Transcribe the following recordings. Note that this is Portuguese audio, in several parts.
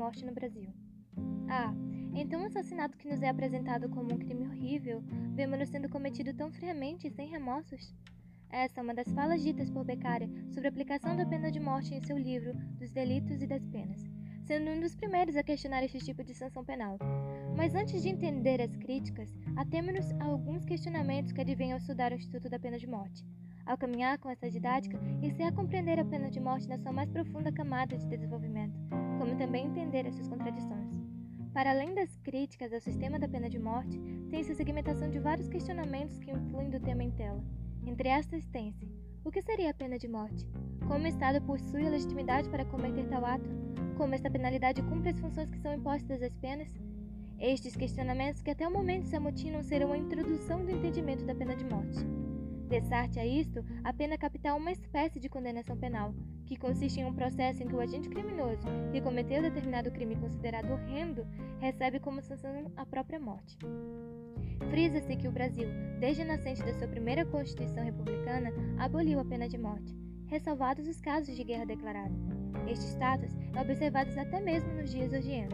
morte no Brasil. Ah, então o assassinato que nos é apresentado como um crime horrível, vemos-lo sendo cometido tão friamente e sem remorsos? Essa é uma das falas ditas por Beccaria sobre a aplicação da pena de morte em seu livro Dos Delitos e das Penas, sendo um dos primeiros a questionar este tipo de sanção penal. Mas antes de entender as críticas, atemos-nos a alguns questionamentos que advêm ao estudar o Instituto da Pena de Morte. Ao caminhar com essa didática, é a compreender a pena de morte na sua mais profunda camada de desenvolvimento, como também entender as suas contradições. Para além das críticas ao sistema da pena de morte, tem-se a segmentação de vários questionamentos que influem do tema em tela. Entre estas tem-se: o que seria a pena de morte? Como o Estado possui a legitimidade para cometer tal ato? Como esta penalidade cumpre as funções que são impostas às penas? Estes questionamentos que até o momento se amotinam serão a introdução do entendimento da pena de morte. Dessarte a isto, a pena capital é uma espécie de condenação penal, que consiste em um processo em que o agente criminoso, que cometeu determinado crime considerado horrendo, recebe como sanção a própria morte. Frisa-se que o Brasil, desde a nascente da sua primeira Constituição Republicana, aboliu a pena de morte, ressalvados os casos de guerra declarada. Este status é observado até mesmo nos dias hoje.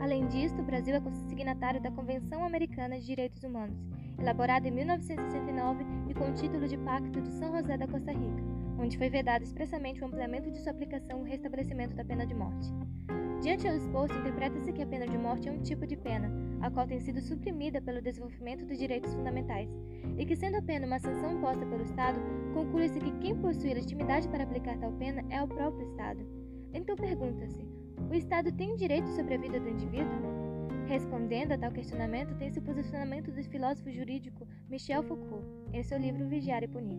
Além disso, o Brasil é signatário da Convenção Americana de Direitos Humanos elaborado em 1969 e com o título de Pacto de São José da Costa Rica, onde foi vedado expressamente o ampliamento de sua aplicação e o restabelecimento da pena de morte. Diante ao exposto, interpreta-se que a pena de morte é um tipo de pena, a qual tem sido suprimida pelo desenvolvimento dos direitos fundamentais, e que, sendo a pena uma sanção imposta pelo Estado, conclui-se que quem possui legitimidade para aplicar tal pena é o próprio Estado. Então pergunta-se: o Estado tem direito sobre a vida do indivíduo? Respondendo a tal questionamento, tem-se o posicionamento do filósofo jurídico Michel Foucault, em seu livro Vigiar e Punir.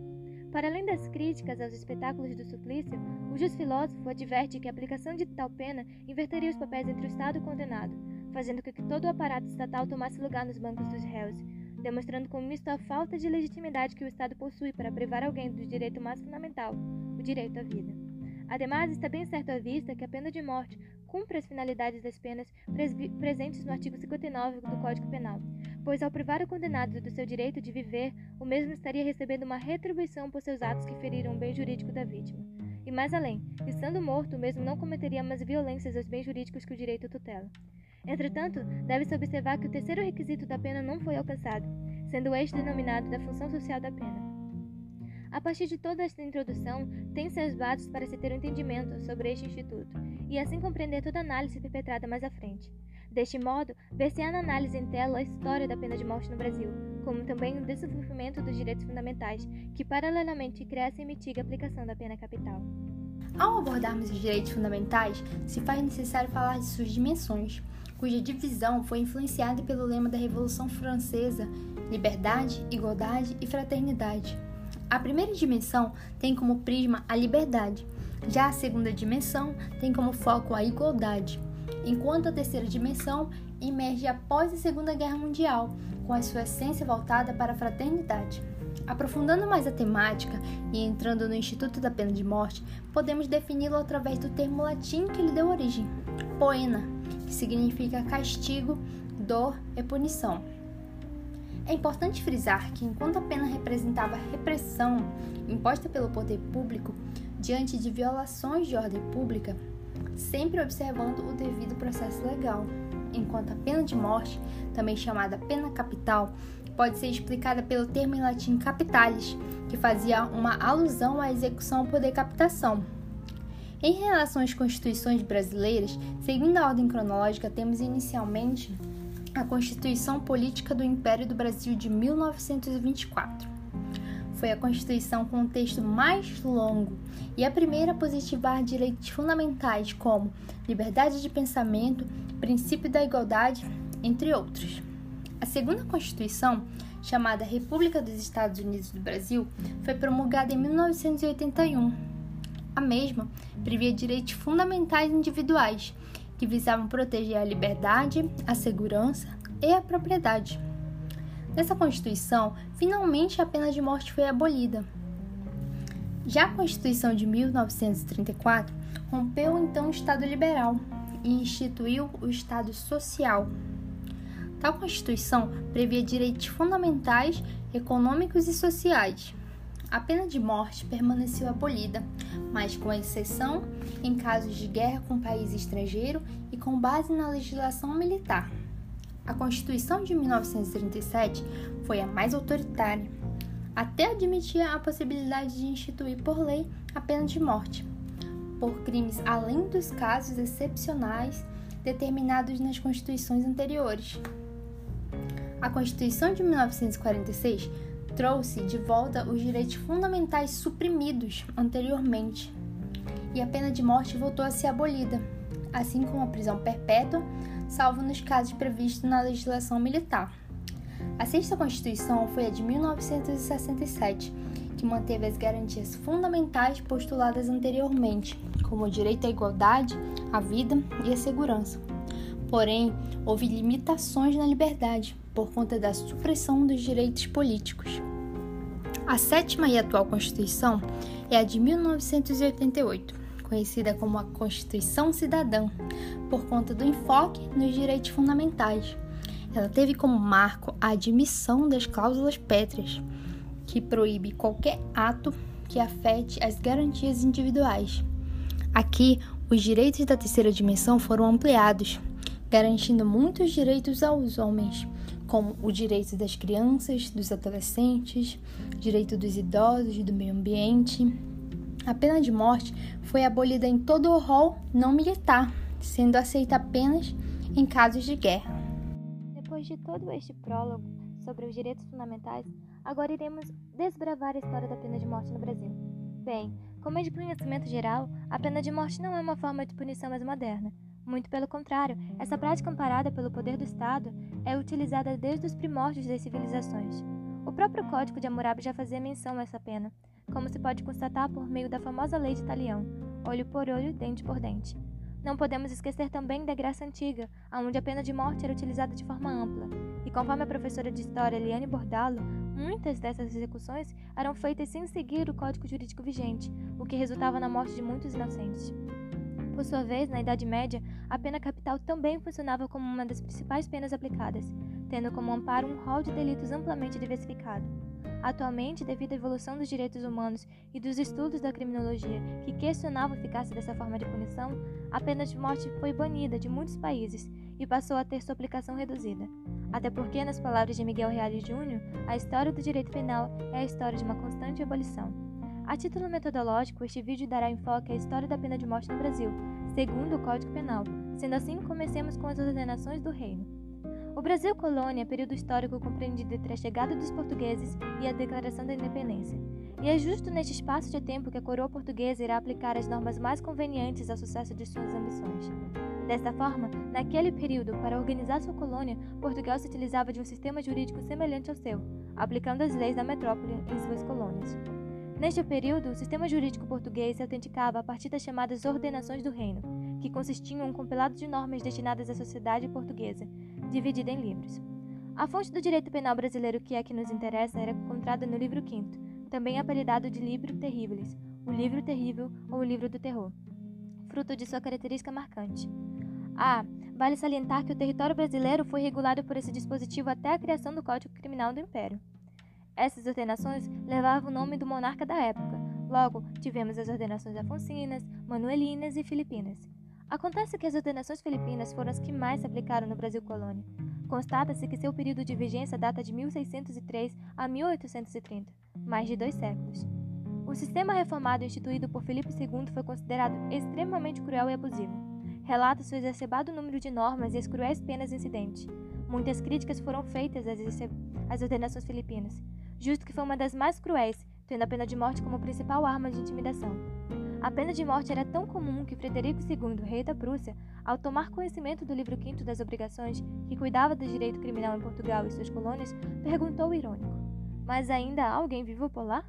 Para além das críticas aos espetáculos do suplício, o justo filósofo adverte que a aplicação de tal pena inverteria os papéis entre o Estado e o condenado, fazendo com que todo o aparato estatal tomasse lugar nos bancos dos réus, demonstrando com isto a falta de legitimidade que o Estado possui para privar alguém do direito mais fundamental, o direito à vida. Ademais, está bem certo à vista que a pena de morte cumpre as finalidades das penas presentes no artigo 59 do Código Penal, pois ao privar o condenado do seu direito de viver, o mesmo estaria recebendo uma retribuição por seus atos que feriram o bem jurídico da vítima. E mais além, estando morto, o mesmo não cometeria mais violências aos bens jurídicos que o direito tutela. Entretanto, deve-se observar que o terceiro requisito da pena não foi alcançado, sendo este denominado da função social da pena. A partir de toda esta introdução, tem-se as bases para se ter um entendimento sobre este instituto e assim compreender toda análise perpetrada mais à frente. Deste modo, ver-se-á na análise em tela a história da pena de morte no Brasil, como também o desenvolvimento dos direitos fundamentais, que paralelamente cresce e mitiga a aplicação da pena capital. Ao abordarmos os direitos fundamentais, se faz necessário falar de suas dimensões, cuja divisão foi influenciada pelo lema da Revolução Francesa: liberdade, igualdade e fraternidade. A primeira dimensão tem como prisma a liberdade, já a segunda dimensão tem como foco a igualdade, enquanto a terceira dimensão emerge após a Segunda Guerra Mundial, com a sua essência voltada para a fraternidade. Aprofundando mais a temática e entrando no Instituto da Pena de Morte, podemos defini-lo através do termo latim que lhe deu origem, poena, que significa castigo, dor e punição. É importante frisar que, enquanto a pena representava repressão imposta pelo poder público diante de violações de ordem pública, sempre observando o devido processo legal, enquanto a pena de morte, também chamada pena capital, pode ser explicada pelo termo em latim capitalis, que fazia uma alusão à execução por decapitação. Em relação às constituições brasileiras, seguindo a ordem cronológica, temos inicialmente a Constituição Política do Império do Brasil de 1924. Foi a Constituição com o texto mais longo e a primeira a positivar direitos fundamentais como liberdade de pensamento, princípio da igualdade, entre outros. A segunda Constituição, chamada República dos Estados Unidos do Brasil, foi promulgada em 1981. A mesma previa direitos fundamentais individuais que visavam proteger a liberdade, a segurança e a propriedade. Nessa Constituição, finalmente a pena de morte foi abolida. Já a Constituição de 1934 rompeu então o Estado liberal e instituiu o Estado social. Tal Constituição previa direitos fundamentais, econômicos e sociais. a pena de morte permaneceu abolida, mas com exceção em casos de guerra com país estrangeiro e com base na legislação militar. A Constituição de 1937 foi a mais autoritária, até admitia a possibilidade de instituir por lei a pena de morte, por crimes além dos casos excepcionais determinados nas constituições anteriores. A Constituição de 1946 trouxe de volta os direitos fundamentais suprimidos anteriormente, e a pena de morte voltou a ser abolida, assim como a prisão perpétua, salvo nos casos previstos na legislação militar. A sexta Constituição foi a de 1967, que manteve as garantias fundamentais postuladas anteriormente, como o direito à igualdade, à vida e à segurança. Porém, houve limitações na liberdade por conta da supressão dos direitos políticos. A sétima e atual Constituição é a de 1988, conhecida como a Constituição Cidadã, por conta do enfoque nos direitos fundamentais. Ela teve como marco a admissão das cláusulas pétreas, que proíbe qualquer ato que afete as garantias individuais. Aqui, os direitos da terceira dimensão foram ampliados, garantindo muitos direitos aos homens, como o direito das crianças, dos adolescentes, direito dos idosos, do meio ambiente. A pena de morte foi abolida em todo o rol não militar, sendo aceita apenas em casos de guerra. Depois de todo este prólogo sobre os direitos fundamentais, agora iremos desbravar a história da pena de morte no Brasil. Bem, como é de conhecimento geral, a pena de morte não é uma forma de punição mais moderna. Muito pelo contrário, essa prática amparada pelo poder do Estado é utilizada desde os primórdios das civilizações. O próprio Código de Hammurabi já fazia menção a essa pena, como se pode constatar por meio da famosa lei de Talião, olho por olho, dente por dente. Não podemos esquecer também da Grécia Antiga, onde a pena de morte era utilizada de forma ampla, e conforme a professora de História Eliane Bordalo, muitas dessas execuções eram feitas sem seguir o código jurídico vigente, o que resultava na morte de muitos inocentes. Por sua vez, na Idade Média, a pena capital também funcionava como uma das principais penas aplicadas, tendo como amparo um rol de delitos amplamente diversificado. Atualmente, devido à evolução dos direitos humanos e dos estudos da criminologia que questionavam a eficácia dessa forma de punição, a pena de morte foi banida de muitos países e passou a ter sua aplicação reduzida. Até porque, nas palavras de Miguel Reale Jr., a história do direito penal é a história de uma constante abolição. A título metodológico, este vídeo dará enfoque à história da pena de morte no Brasil, segundo o Código Penal. Sendo assim, comecemos com as ordenações do reino. O Brasil colônia é período histórico compreendido entre a chegada dos portugueses e a declaração da independência. E é justo neste espaço de tempo que a coroa portuguesa irá aplicar as normas mais convenientes ao sucesso de suas ambições. Desta forma, naquele período, para organizar sua colônia, Portugal se utilizava de um sistema jurídico semelhante ao seu, aplicando as leis da metrópole em suas colônias. Neste período, o sistema jurídico português se autenticava a partir das chamadas ordenações do reino, que consistiam em um compilado de normas destinadas à sociedade portuguesa, dividida em livros. A fonte do direito penal brasileiro que é que nos interessa era encontrada no livro V, também apelidado de Livro Terríveis, o Livro Terrível ou o Livro do Terror, fruto de sua característica marcante. Ah, vale salientar que o território brasileiro foi regulado por esse dispositivo até a criação do Código Criminal do Império. Essas ordenações levavam o nome do monarca da época. Logo, tivemos as ordenações afoncinas, manuelinas e filipinas. Acontece que as ordenações filipinas foram as que mais se aplicaram no Brasil colônia. Constata-se que seu período de vigência data de 1603 a 1830, mais de dois séculos. O sistema reformado instituído por Filipe II foi considerado extremamente cruel e abusivo. Relata-se o exacerbado número de normas e as cruéis penas incidentes. Muitas críticas foram feitas às ordenações filipinas, justo que foi uma das mais cruéis, tendo a pena de morte como principal arma de intimidação. A pena de morte era tão comum que Frederico II, rei da Prússia, ao tomar conhecimento do livro V das obrigações, que cuidava do direito criminal em Portugal e suas colônias, perguntou irônico: Mas ainda há alguém vivo por lá?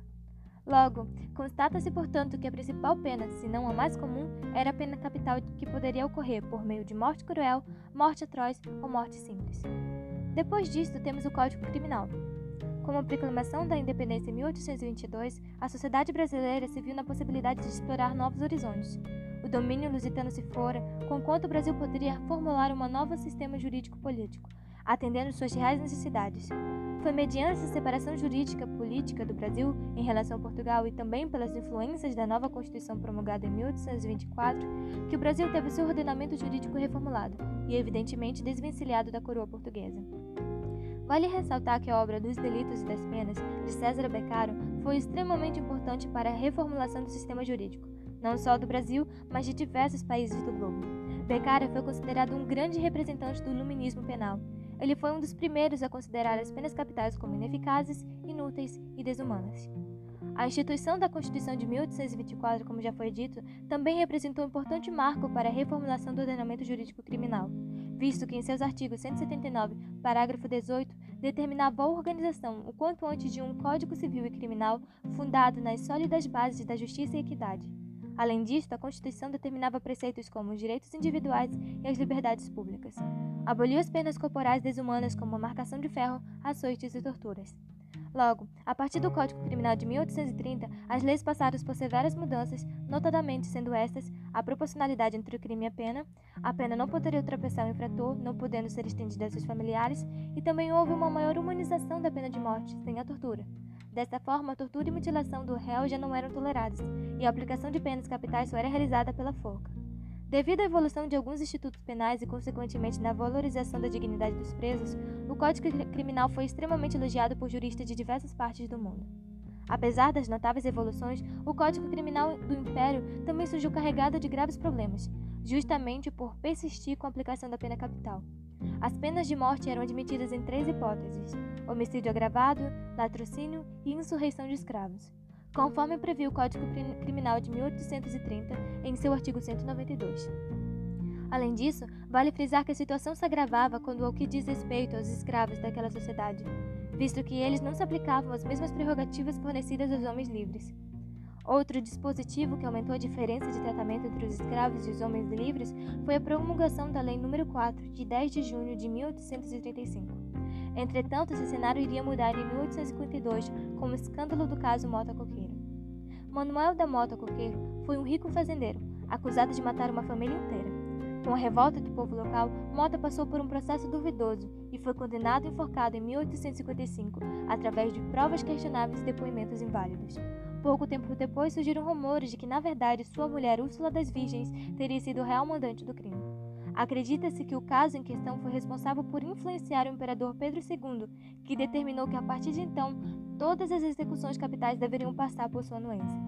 Logo, constata-se, portanto, que a principal pena, se não a mais comum, era a pena capital que poderia ocorrer por meio de morte cruel, morte atroz ou morte simples. Depois disto, temos o Código Criminal, com a proclamação da independência em 1822, a sociedade brasileira se viu na possibilidade de explorar novos horizontes. O domínio lusitano se fora, conquanto o Brasil poderia formular um novo sistema jurídico-político, atendendo suas reais necessidades. foi mediante a separação jurídica política do Brasil em relação a Portugal e também pelas influências da nova Constituição promulgada em 1824 que o Brasil teve seu ordenamento jurídico reformulado e, evidentemente, desvencilhado da coroa portuguesa. Vale ressaltar que a obra Dos Delitos e das Penas, de César Beccaro, foi extremamente importante para a reformulação do sistema jurídico, não só do Brasil, mas de diversos países do globo. Beccaro foi considerado um grande representante do iluminismo penal ele foi um dos primeiros a considerar as penas capitais como ineficazes, inúteis e desumanas. A instituição da Constituição de 1824, como já foi dito, também representou um importante marco para a reformulação do ordenamento jurídico criminal, visto que em seus artigos 179, parágrafo 18, determinava a organização o quanto antes de um Código Civil e Criminal fundado nas sólidas bases da justiça e equidade. Além disto, a Constituição determinava preceitos como os direitos individuais e as liberdades públicas. Aboliu as penas corporais desumanas como a marcação de ferro, açoites e torturas. Logo, a partir do Código Criminal de 1830, as leis passaram por severas mudanças, notadamente sendo estas a proporcionalidade entre o crime e a pena, a pena não poderia ultrapassar o infrator, não podendo ser estendida a seus familiares, e também houve uma maior humanização da pena de morte, sem a tortura. Desta forma, a tortura e mutilação do réu já não eram toleradas, e a aplicação de penas capitais só era realizada pela forca. Devido à evolução de alguns institutos penais e, consequentemente, na valorização da dignidade dos presos, o Código Criminal foi extremamente elogiado por juristas de diversas partes do mundo. Apesar das notáveis evoluções, o Código Criminal do Império também surgiu carregado de graves problemas, justamente por persistir com a aplicação da pena capital. As penas de morte eram admitidas em três hipóteses: homicídio agravado, latrocínio e insurreição de escravos, conforme previu o Código Criminal de 1830 em seu artigo 192. Além disso, vale frisar que a situação se agravava quando ao que diz respeito aos escravos daquela sociedade, visto que eles não se aplicavam às mesmas prerrogativas fornecidas aos homens livres. Outro dispositivo que aumentou a diferença de tratamento entre os escravos e os homens livres foi a promulgação da Lei nº 4, de 10 de junho de 1835. Entretanto, esse cenário iria mudar em 1852 com o escândalo do caso Mota Coqueiro. Manuel da Mota Coqueiro foi um rico fazendeiro, acusado de matar uma família inteira. Com a revolta do povo local, Mota passou por um processo duvidoso e foi condenado e enforcado em 1855, através de provas questionáveis e depoimentos inválidos. Pouco tempo depois surgiram rumores de que, na verdade, sua mulher Úrsula das Virgens teria sido o real mandante do crime. Acredita-se que o caso em questão foi responsável por influenciar o imperador Pedro II, que determinou que a partir de então todas as execuções capitais deveriam passar por sua anuência.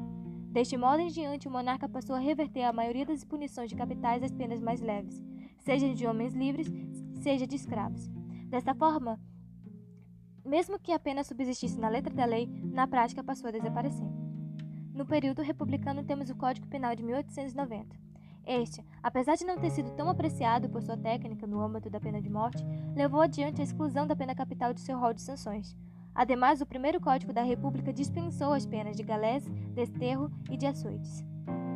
Deste modo em diante, o monarca passou a reverter a maioria das punições de capitais às penas mais leves, seja de homens livres, seja de escravos. Desta forma, mesmo que a pena subsistisse na letra da lei, na prática passou a desaparecer. No período republicano temos o Código Penal de 1890. Este, apesar de não ter sido tão apreciado por sua técnica no âmbito da pena de morte, levou adiante a exclusão da pena capital de seu rol de sanções. Ademais, o primeiro Código da República dispensou as penas de galés, desterro e de açoites.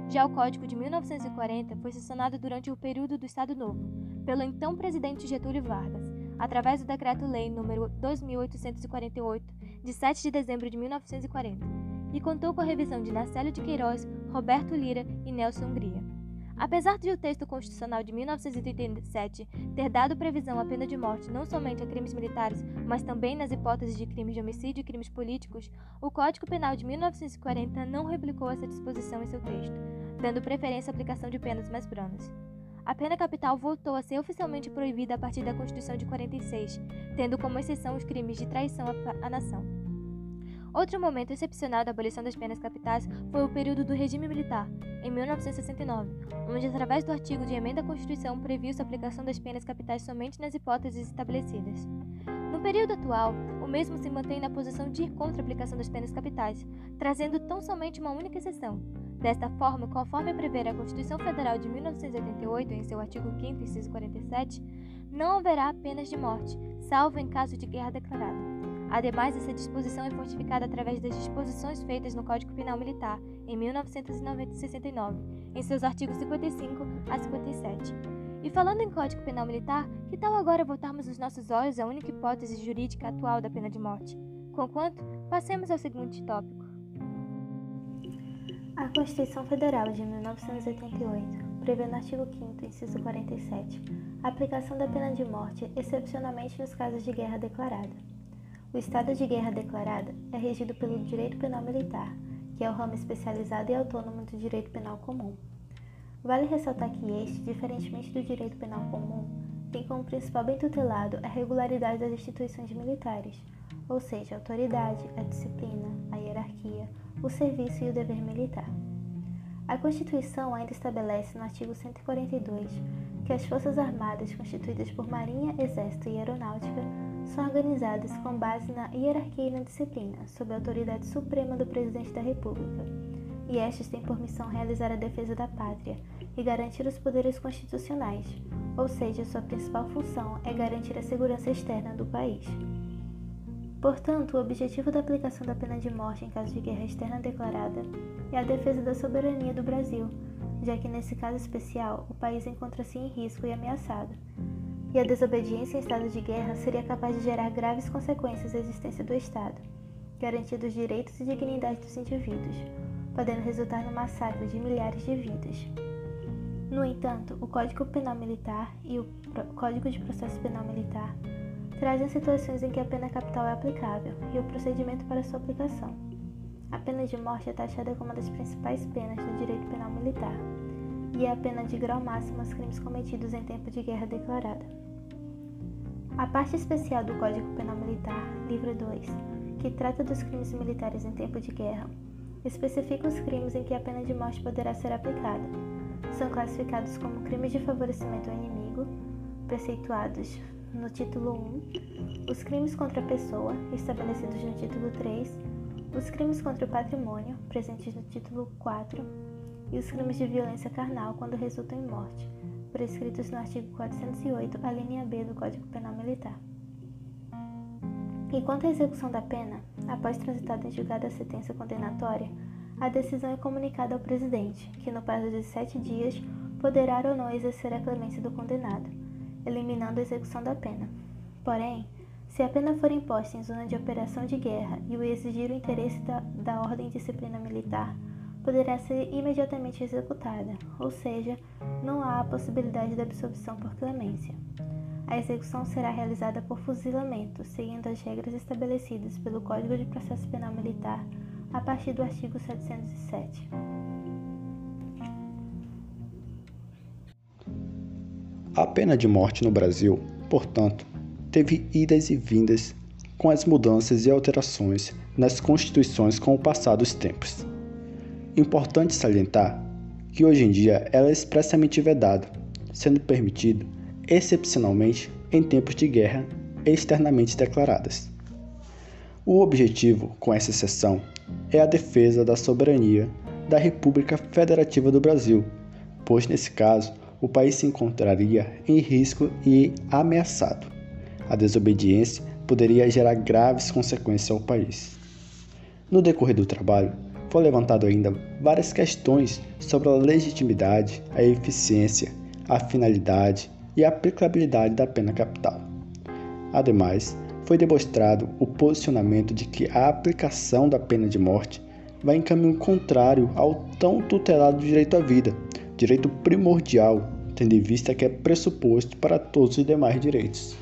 Já o Código de 1940 foi sancionado durante o período do Estado Novo, pelo então presidente Getúlio Vargas, através do Decreto-Lei nº 2848, de 7 de dezembro de 1940 e contou com a revisão de Nacélio de Queiroz, Roberto Lira e Nelson Hungria. Apesar de o texto constitucional de 1937 ter dado previsão à pena de morte não somente a crimes militares, mas também nas hipóteses de crimes de homicídio e crimes políticos, o Código Penal de 1940 não replicou essa disposição em seu texto, dando preferência à aplicação de penas mais brandas. A pena capital voltou a ser oficialmente proibida a partir da Constituição de 46, tendo como exceção os crimes de traição à nação. Outro momento excepcional da abolição das penas capitais foi o período do regime militar, em 1969, onde, através do artigo de emenda à Constituição, previu-se a aplicação das penas capitais somente nas hipóteses estabelecidas. No período atual, o mesmo se mantém na posição de ir contra a aplicação das penas capitais, trazendo tão somente uma única exceção. Desta forma, conforme prevê a Constituição Federal de 1988, em seu artigo 5 inciso 47, não haverá penas de morte, salvo em caso de guerra declarada. Ademais, essa disposição é fortificada através das disposições feitas no Código Penal Militar, em 1969, em seus artigos 55 a 57. E falando em Código Penal Militar, que tal agora voltarmos os nossos olhos à única hipótese jurídica atual da pena de morte? Conquanto, passemos ao seguinte tópico. A Constituição Federal de 1988 prevê no artigo 5 inciso 47, a aplicação da pena de morte excepcionalmente nos casos de guerra declarada. O estado de guerra declarada é regido pelo direito penal militar, que é o ramo especializado e autônomo do direito penal comum. Vale ressaltar que este, diferentemente do direito penal comum, tem como principal bem tutelado a regularidade das instituições militares, ou seja, a autoridade, a disciplina, a hierarquia, o serviço e o dever militar. A Constituição ainda estabelece no artigo 142 que as Forças Armadas, constituídas por Marinha, Exército e Aeronáutica, são organizadas com base na hierarquia e na disciplina, sob a autoridade suprema do Presidente da República. E estas têm por missão realizar a defesa da pátria e garantir os poderes constitucionais, ou seja, sua principal função é garantir a segurança externa do país. Portanto, o objetivo da aplicação da pena de morte em caso de guerra externa declarada é a defesa da soberania do Brasil, já que nesse caso especial o país encontra-se em risco e ameaçado. E a desobediência em estado de guerra seria capaz de gerar graves consequências à existência do Estado, garantindo os direitos e dignidade dos indivíduos, podendo resultar no massacre de milhares de vidas. No entanto, o Código Penal Militar e o Código de Processo Penal Militar trazem situações em que a pena capital é aplicável e o procedimento para sua aplicação. A pena de morte é taxada como uma das principais penas do direito penal militar e é a pena de grau máximo aos crimes cometidos em tempo de guerra declarada. A parte especial do Código Penal Militar, livro 2, que trata dos crimes militares em tempo de guerra, especifica os crimes em que a pena de morte poderá ser aplicada. São classificados como crimes de favorecimento ao inimigo, preceituados no título 1, os crimes contra a pessoa, estabelecidos no título 3, os crimes contra o patrimônio, presentes no título 4, e os crimes de violência carnal quando resultam em morte, prescritos no artigo 408, a linha B do Código Penal Militar. E quanto à execução da pena, após transitada em julgada a sentença condenatória, a decisão é comunicada ao presidente, que no prazo de sete dias poderá ou não exercer a clemência do condenado eliminando a execução da pena. Porém, se a pena for imposta em zona de operação de guerra e o exigir o interesse da, da ordem de disciplina militar, poderá ser imediatamente executada, ou seja, não há a possibilidade de absolvição por clemência. A execução será realizada por fuzilamento, seguindo as regras estabelecidas pelo Código de Processo Penal Militar a partir do artigo 707. A pena de morte no Brasil, portanto, teve idas e vindas com as mudanças e alterações nas constituições com o passar dos tempos. Importante salientar que hoje em dia ela é expressamente vedada, sendo permitido excepcionalmente em tempos de guerra externamente declaradas. O objetivo com essa exceção é a defesa da soberania da República Federativa do Brasil, pois nesse caso o país se encontraria em risco e ameaçado. A desobediência poderia gerar graves consequências ao país. No decorrer do trabalho, foi levantado ainda várias questões sobre a legitimidade, a eficiência, a finalidade e a aplicabilidade da pena capital. Ademais, foi demonstrado o posicionamento de que a aplicação da pena de morte vai em caminho contrário ao tão tutelado direito à vida, direito primordial, tendo em vista que é pressuposto para todos os demais direitos.